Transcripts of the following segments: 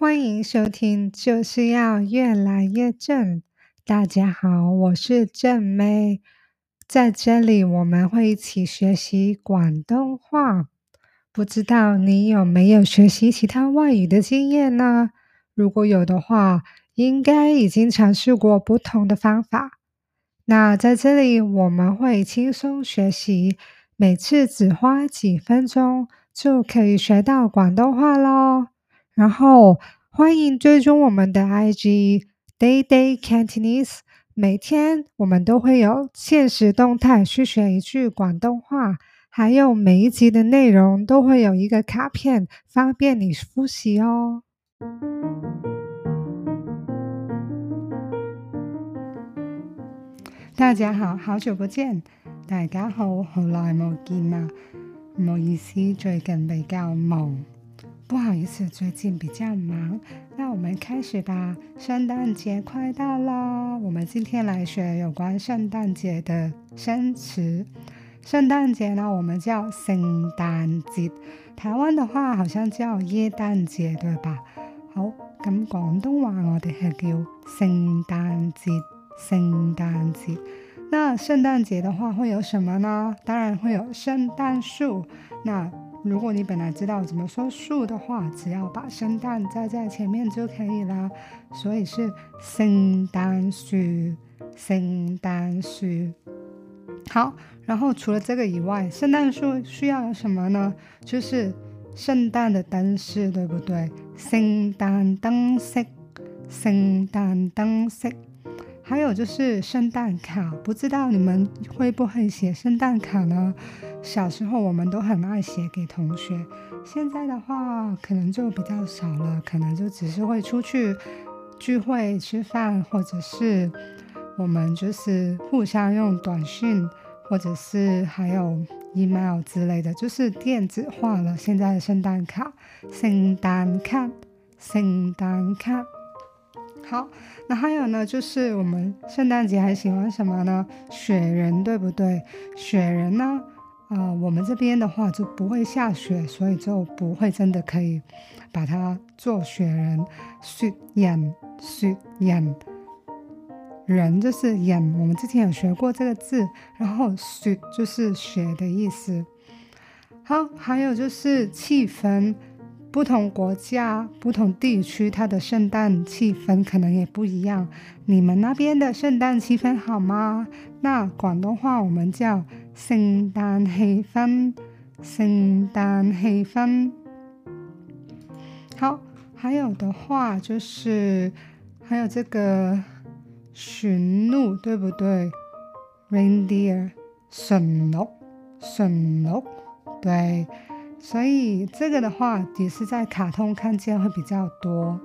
欢迎收听，就是要越来越正。大家好，我是正妹，在这里我们会一起学习广东话。不知道你有没有学习其他外语的经验呢？如果有的话，应该已经尝试过不同的方法。那在这里我们会轻松学习，每次只花几分钟就可以学到广东话喽。然后欢迎追踪我们的 IG Day Day Cantonese，每天我们都会有限时动态去学一句广东话，还有每一集的内容都会有一个卡片，方便你复习哦。大家好，好久不见，大家好，好耐冇见啦，唔好意思，最近比较忙。不好意思，最近比较忙。那我们开始吧。圣诞节快到了，我们今天来学有关圣诞节的生词。圣诞节呢，我们叫圣诞节。台湾的话，好像叫耶诞节，对吧？好，咁广东话我哋系叫圣诞节。圣诞节。那圣诞节的话会有什么呢？当然会有圣诞树。那如果你本来知道怎么说树的话，只要把圣诞加在前面就可以了。所以是圣诞树，圣诞树。好，然后除了这个以外，圣诞树需要有什么呢？就是圣诞的灯饰，对不对？圣诞灯饰，圣诞灯饰。还有就是圣诞卡，不知道你们会不会写圣诞卡呢？小时候我们都很爱写给同学，现在的话可能就比较少了，可能就只是会出去聚会吃饭，或者是我们就是互相用短信，或者是还有 email 之类的，就是电子化了。现在的圣诞卡，圣诞卡，圣诞卡。好，那还有呢，就是我们圣诞节还喜欢什么呢？雪人，对不对？雪人呢，呃，我们这边的话就不会下雪，所以就不会真的可以把它做雪人。雪人，雪人，人就是人，我们之前有学过这个字，然后雪就是雪的意思。好，还有就是气氛。不同国家、不同地区，它的圣诞气氛可能也不一样。你们那边的圣诞气氛好吗？那广东话我们叫圣诞气氛，圣诞气氛。好，还有的话就是还有这个驯鹿，对不对？Reindeer，驯鹿，驯鹿，对。所以这个的话也是在卡通看见会比较多。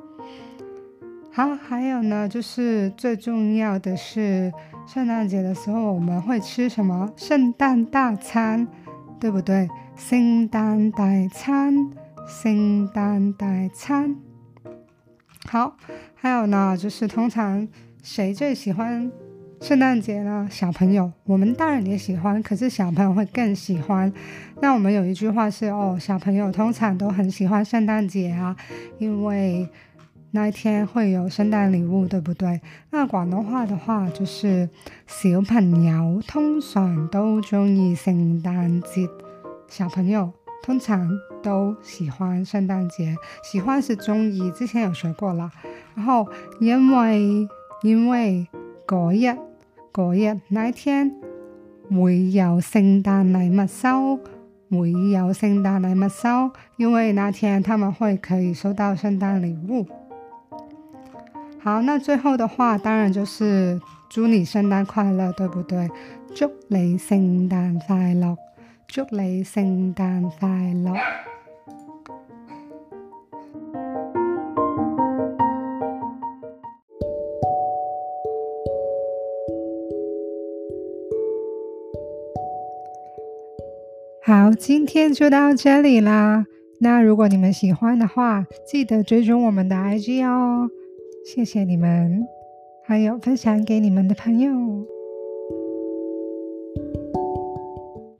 好，还有呢，就是最重要的是圣诞节的时候我们会吃什么？圣诞大餐，对不对？圣诞大餐，圣诞大餐。好，还有呢，就是通常谁最喜欢？圣诞节呢，小朋友，我们大人也喜欢，可是小朋友会更喜欢。那我们有一句话是哦，小朋友通常都很喜欢圣诞节啊，因为那一天会有圣诞礼物，对不对？那广东话的话就是小朋友通常都中意圣诞节，小朋友通常都喜欢圣诞节，喜欢是中意，之前有学过了。然后因为因为嗰日。嗰日那一天会有圣诞礼物收，会有圣诞礼物收，因为那天他们会可以收到圣诞礼物。好，那最后的话当然就是祝你圣诞快乐，对不对？祝你圣诞快乐，祝你圣诞快乐。好，今天就到这里啦。那如果你们喜欢的话，记得追踪我们的 IG 哦。谢谢你们，还有分享给你们的朋友。